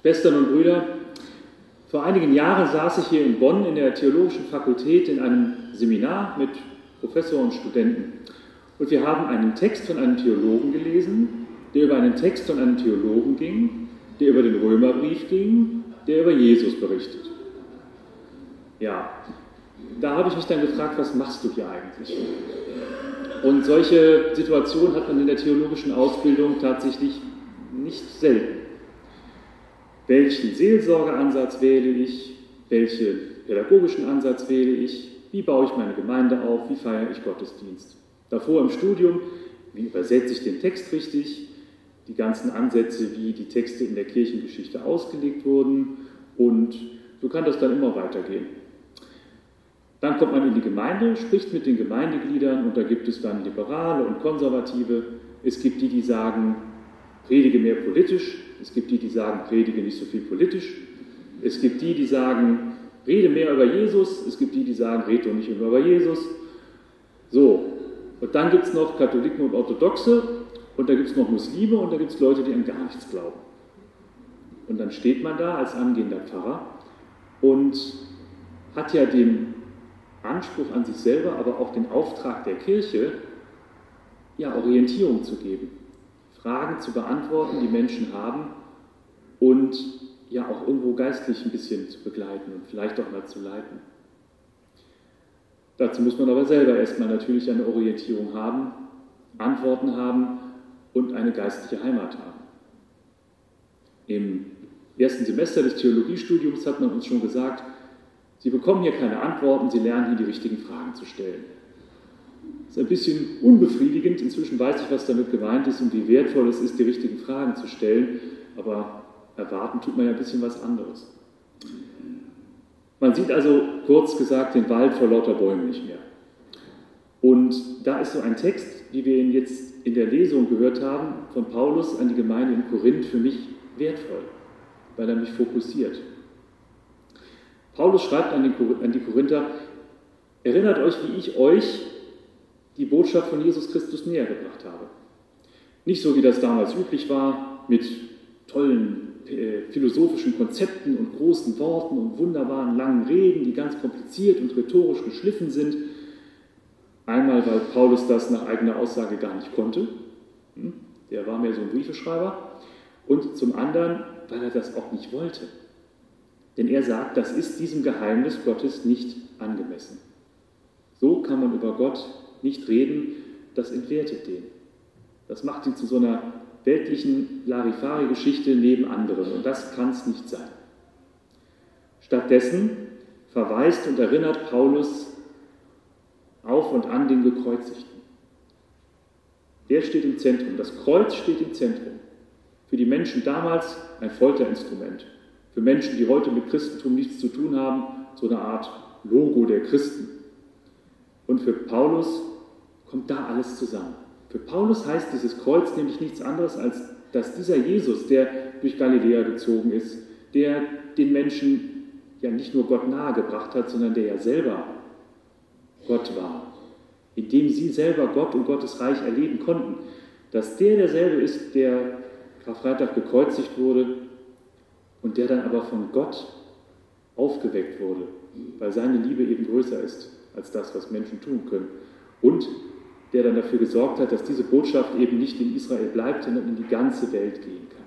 Schwestern und Brüder, vor einigen Jahren saß ich hier in Bonn in der Theologischen Fakultät in einem Seminar mit Professor und Studenten. Und wir haben einen Text von einem Theologen gelesen, der über einen Text von einem Theologen ging, der über den Römerbrief ging, der über Jesus berichtet. Ja, da habe ich mich dann gefragt, was machst du hier eigentlich? Und solche Situationen hat man in der theologischen Ausbildung tatsächlich nicht selten. Welchen Seelsorgeansatz wähle ich? Welchen pädagogischen Ansatz wähle ich? Wie baue ich meine Gemeinde auf? Wie feiere ich Gottesdienst? Davor im Studium, wie übersetze ich den Text richtig? Die ganzen Ansätze, wie die Texte in der Kirchengeschichte ausgelegt wurden. Und so kann das dann immer weitergehen. Dann kommt man in die Gemeinde, spricht mit den Gemeindegliedern und da gibt es dann Liberale und Konservative. Es gibt die, die sagen, predige mehr politisch. Es gibt die, die sagen, predige nicht so viel politisch. Es gibt die, die sagen, rede mehr über Jesus. Es gibt die, die sagen, rede doch nicht über Jesus. So, und dann gibt es noch Katholiken und Orthodoxe und da gibt es noch Muslime und da gibt es Leute, die an gar nichts glauben. Und dann steht man da als angehender Pfarrer und hat ja den Anspruch an sich selber, aber auch den Auftrag der Kirche, ja, Orientierung zu geben, Fragen zu beantworten, die Menschen haben und ja auch irgendwo geistlich ein bisschen zu begleiten und vielleicht auch mal zu leiten. Dazu muss man aber selber erstmal natürlich eine Orientierung haben, Antworten haben und eine geistliche Heimat haben. Im ersten Semester des Theologiestudiums hat man uns schon gesagt, Sie bekommen hier keine Antworten, Sie lernen hier die richtigen Fragen zu stellen. Das ist ein bisschen unbefriedigend. Inzwischen weiß ich, was damit gemeint ist und wie wertvoll es ist, die richtigen Fragen zu stellen. Aber erwarten tut man ja ein bisschen was anderes. Man sieht also kurz gesagt den Wald vor lauter Bäumen nicht mehr. Und da ist so ein Text, wie wir ihn jetzt in der Lesung gehört haben, von Paulus an die Gemeinde in Korinth für mich wertvoll, weil er mich fokussiert. Paulus schreibt an die Korinther, erinnert euch, wie ich euch die Botschaft von Jesus Christus näher gebracht habe. Nicht so, wie das damals üblich war, mit tollen äh, philosophischen Konzepten und großen Worten und wunderbaren langen Reden, die ganz kompliziert und rhetorisch geschliffen sind. Einmal, weil Paulus das nach eigener Aussage gar nicht konnte. Hm? Der war mehr so ein Briefeschreiber. Und zum anderen, weil er das auch nicht wollte. Denn er sagt, das ist diesem Geheimnis Gottes nicht angemessen. So kann man über Gott nicht reden, das entwertet den. Das macht ihn zu so einer weltlichen Larifari-Geschichte neben anderen. Und das kann es nicht sein. Stattdessen verweist und erinnert Paulus auf und an den Gekreuzigten. Der steht im Zentrum. Das Kreuz steht im Zentrum. Für die Menschen damals ein Folterinstrument. Für Menschen, die heute mit Christentum nichts zu tun haben, so eine Art Logo der Christen. Und für Paulus kommt da alles zusammen. Für Paulus heißt dieses Kreuz nämlich nichts anderes, als dass dieser Jesus, der durch Galiläa gezogen ist, der den Menschen ja nicht nur Gott nahegebracht hat, sondern der ja selber Gott war, indem sie selber Gott und Gottes Reich erleben konnten, dass der derselbe ist, der Karfreitag gekreuzigt wurde und der dann aber von Gott aufgeweckt wurde, weil seine Liebe eben größer ist als das, was Menschen tun können. Und der dann dafür gesorgt hat, dass diese Botschaft eben nicht in Israel bleibt, sondern in die ganze Welt gehen kann.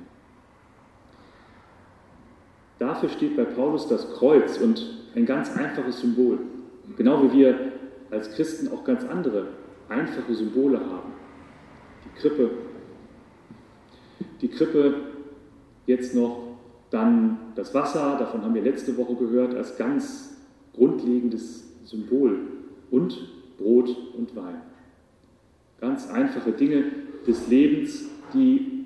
Dafür steht bei Paulus das Kreuz und ein ganz einfaches Symbol. Genau wie wir als Christen auch ganz andere einfache Symbole haben. Die Krippe. Die Krippe jetzt noch dann das Wasser, davon haben wir letzte Woche gehört, als ganz grundlegendes Symbol und Brot und Wein. Ganz einfache Dinge des Lebens, die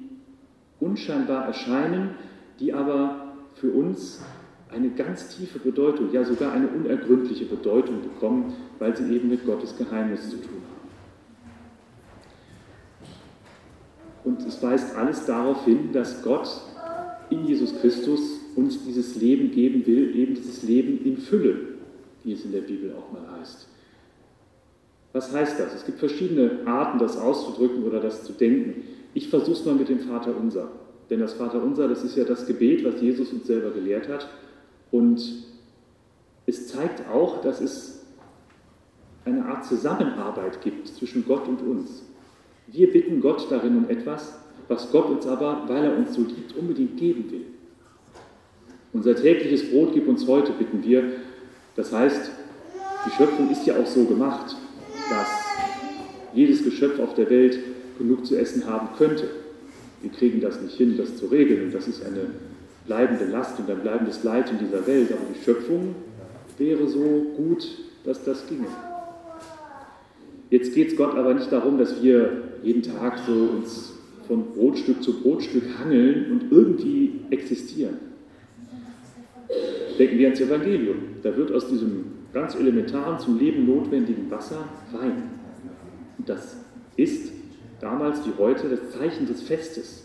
unscheinbar erscheinen, die aber für uns eine ganz tiefe Bedeutung, ja sogar eine unergründliche Bedeutung bekommen, weil sie eben mit Gottes Geheimnis zu tun haben. Und es weist alles darauf hin, dass Gott in Jesus Christus uns dieses Leben geben will, eben dieses Leben in Fülle, wie es in der Bibel auch mal heißt. Was heißt das? Es gibt verschiedene Arten, das auszudrücken oder das zu denken. Ich versuche es mal mit dem Vater unser. Denn das Vaterunser, das ist ja das Gebet, was Jesus uns selber gelehrt hat. Und es zeigt auch, dass es eine Art Zusammenarbeit gibt zwischen Gott und uns. Wir bitten Gott darin um etwas, was Gott uns aber, weil er uns so liebt, unbedingt geben will. Unser tägliches Brot gib uns heute, bitten wir. Das heißt, die Schöpfung ist ja auch so gemacht, dass jedes Geschöpf auf der Welt genug zu essen haben könnte. Wir kriegen das nicht hin, das zu regeln. Und das ist eine bleibende Last und ein bleibendes Leid in dieser Welt. Aber die Schöpfung wäre so gut, dass das ginge. Jetzt geht es Gott aber nicht darum, dass wir jeden Tag so uns von Brotstück zu Brotstück hangeln und irgendwie existieren. Denken wir ans Evangelium. Da wird aus diesem ganz elementaren, zum Leben notwendigen Wasser Wein. Und das ist damals wie heute das Zeichen des Festes.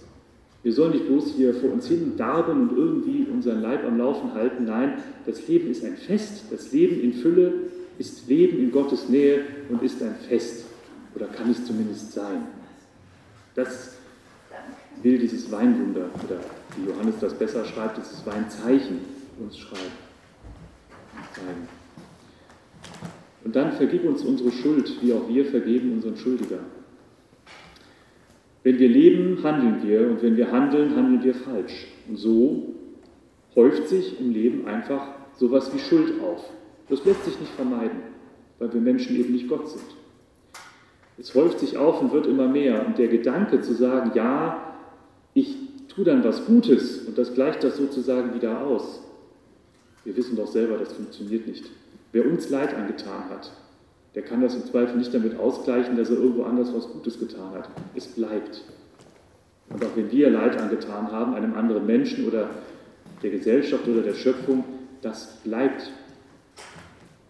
Wir sollen nicht bloß hier vor uns hin darben und irgendwie unseren Leib am Laufen halten. Nein, das Leben ist ein Fest. Das Leben in Fülle ist Leben in Gottes Nähe und ist ein Fest. Oder kann es zumindest sein. Das will dieses Weinwunder, oder wie Johannes das besser schreibt, dieses Weinzeichen uns schreiben. Und dann vergib uns unsere Schuld, wie auch wir vergeben unseren Schuldiger. Wenn wir leben, handeln wir und wenn wir handeln, handeln wir falsch. Und so häuft sich im Leben einfach sowas wie Schuld auf. Das lässt sich nicht vermeiden, weil wir Menschen eben nicht Gott sind. Es häuft sich auf und wird immer mehr. Und der Gedanke zu sagen, ja, ich tue dann was Gutes und das gleicht das sozusagen wieder aus. Wir wissen doch selber, das funktioniert nicht. Wer uns Leid angetan hat, der kann das im Zweifel nicht damit ausgleichen, dass er irgendwo anders was Gutes getan hat. Es bleibt. Und auch wenn wir Leid angetan haben, einem anderen Menschen oder der Gesellschaft oder der Schöpfung, das bleibt.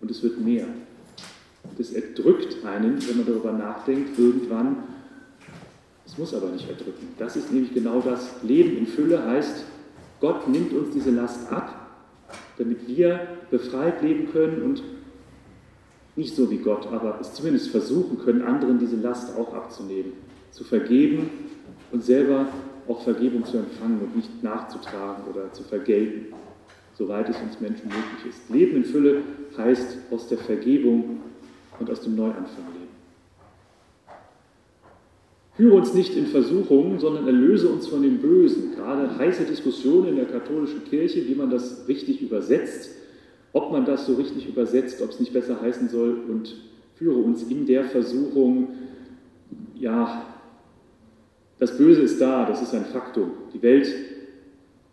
Und es wird mehr. Es erdrückt einen, wenn man darüber nachdenkt, irgendwann. Es muss aber nicht erdrücken. Das ist nämlich genau das. Leben in Fülle heißt, Gott nimmt uns diese Last ab, damit wir befreit leben können und nicht so wie Gott, aber es zumindest versuchen können, anderen diese Last auch abzunehmen, zu vergeben und selber auch Vergebung zu empfangen und nicht nachzutragen oder zu vergelten, soweit es uns Menschen möglich ist. Leben in Fülle heißt aus der Vergebung und aus dem Neuanfang leben. Führe uns nicht in Versuchung, sondern erlöse uns von dem Bösen. Gerade heiße Diskussion in der katholischen Kirche, wie man das richtig übersetzt ob man das so richtig übersetzt, ob es nicht besser heißen soll und führe uns in der Versuchung, ja, das Böse ist da, das ist ein Faktum. Die Welt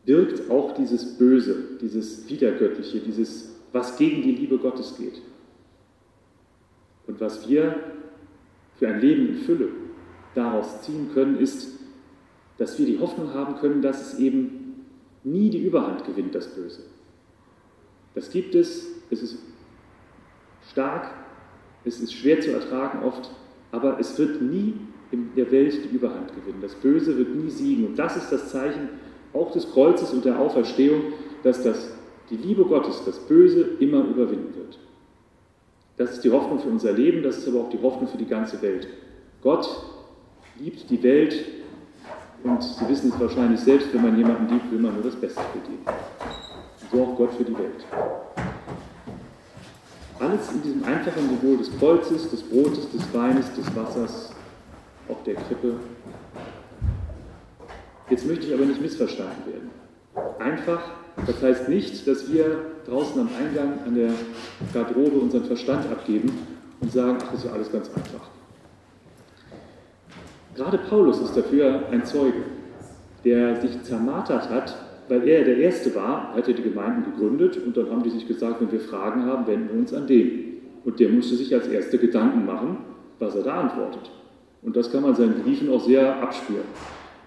birgt auch dieses Böse, dieses Widergöttliche, dieses, was gegen die Liebe Gottes geht. Und was wir für ein Leben in Fülle daraus ziehen können, ist, dass wir die Hoffnung haben können, dass es eben nie die Überhand gewinnt, das Böse. Das gibt es, es ist stark, es ist schwer zu ertragen oft, aber es wird nie in der Welt die Überhand gewinnen. Das Böse wird nie siegen. Und das ist das Zeichen auch des Kreuzes und der Auferstehung, dass das, die Liebe Gottes das Böse immer überwinden wird. Das ist die Hoffnung für unser Leben, das ist aber auch die Hoffnung für die ganze Welt. Gott liebt die Welt und Sie wissen es wahrscheinlich selbst, wenn man jemanden liebt, will man nur das Beste für die so auch Gott für die Welt. Alles in diesem einfachen Symbol des Kreuzes, des Brotes, des Weines, des Wassers, auch der Krippe. Jetzt möchte ich aber nicht missverstanden werden. Einfach, das heißt nicht, dass wir draußen am Eingang an der Garderobe unseren Verstand abgeben und sagen, ach, das ist ja alles ganz einfach. Gerade Paulus ist dafür ein Zeuge, der sich zermartert hat weil er der Erste war, hat er die Gemeinden gegründet und dann haben die sich gesagt, wenn wir Fragen haben, wenden wir uns an den. Und der musste sich als Erster Gedanken machen, was er da antwortet. Und das kann man seinen Briefen auch sehr abspüren,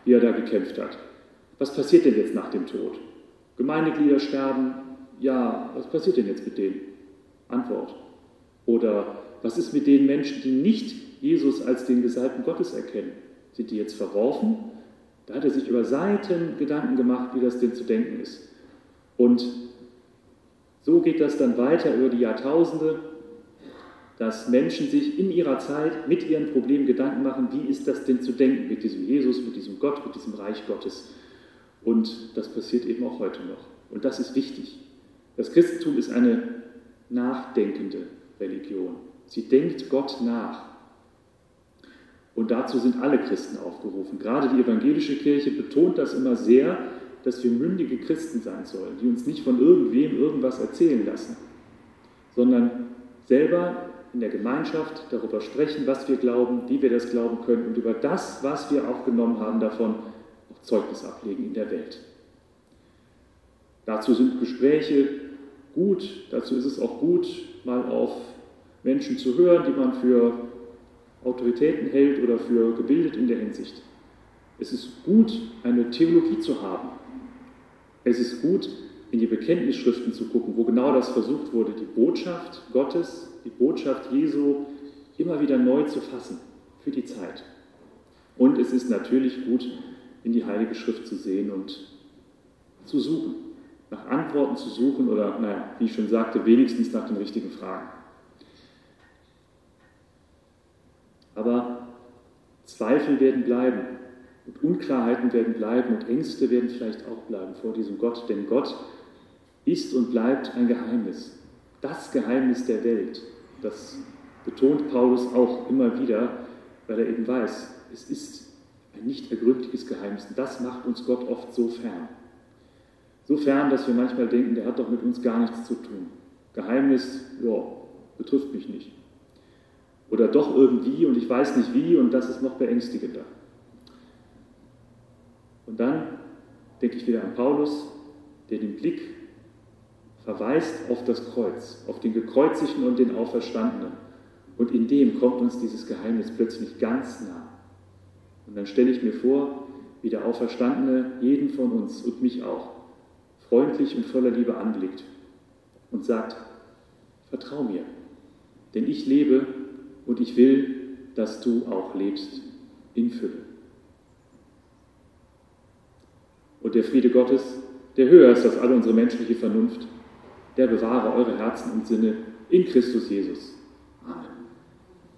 wie er da gekämpft hat. Was passiert denn jetzt nach dem Tod? Gemeindeglieder sterben? Ja, was passiert denn jetzt mit denen? Antwort. Oder was ist mit den Menschen, die nicht Jesus als den Gesalbten Gottes erkennen? Sind die jetzt verworfen? Da hat er sich über Seiten Gedanken gemacht, wie das denn zu denken ist. Und so geht das dann weiter über die Jahrtausende, dass Menschen sich in ihrer Zeit mit ihren Problemen Gedanken machen, wie ist das denn zu denken mit diesem Jesus, mit diesem Gott, mit diesem Reich Gottes. Und das passiert eben auch heute noch. Und das ist wichtig. Das Christentum ist eine nachdenkende Religion. Sie denkt Gott nach. Und dazu sind alle Christen aufgerufen. Gerade die evangelische Kirche betont das immer sehr, dass wir mündige Christen sein sollen, die uns nicht von irgendwem irgendwas erzählen lassen, sondern selber in der Gemeinschaft darüber sprechen, was wir glauben, wie wir das glauben können und über das, was wir aufgenommen haben, davon auch Zeugnis ablegen in der Welt. Dazu sind Gespräche gut, dazu ist es auch gut, mal auf Menschen zu hören, die man für Autoritäten hält oder für gebildet in der Hinsicht. Es ist gut, eine Theologie zu haben. Es ist gut, in die Bekenntnisschriften zu gucken, wo genau das versucht wurde, die Botschaft Gottes, die Botschaft Jesu immer wieder neu zu fassen für die Zeit. Und es ist natürlich gut, in die Heilige Schrift zu sehen und zu suchen, nach Antworten zu suchen oder, naja, wie ich schon sagte, wenigstens nach den richtigen Fragen. Aber Zweifel werden bleiben und Unklarheiten werden bleiben und Ängste werden vielleicht auch bleiben vor diesem Gott, denn Gott ist und bleibt ein Geheimnis. Das Geheimnis der Welt. Das betont Paulus auch immer wieder, weil er eben weiß, es ist ein nicht ergründliches Geheimnis. Und das macht uns Gott oft so fern. So fern, dass wir manchmal denken, der hat doch mit uns gar nichts zu tun. Geheimnis, ja, betrifft mich nicht. Oder doch irgendwie und ich weiß nicht wie und das ist noch beängstigender. Und dann denke ich wieder an Paulus, der den Blick verweist auf das Kreuz, auf den Gekreuzigten und den Auferstandenen. Und in dem kommt uns dieses Geheimnis plötzlich ganz nah. Und dann stelle ich mir vor, wie der Auferstandene jeden von uns und mich auch freundlich und voller Liebe anblickt und sagt, vertrau mir, denn ich lebe und ich will, dass du auch lebst in Fülle. Und der Friede Gottes, der höher ist als alle unsere menschliche Vernunft, der bewahre eure Herzen und Sinne in Christus Jesus.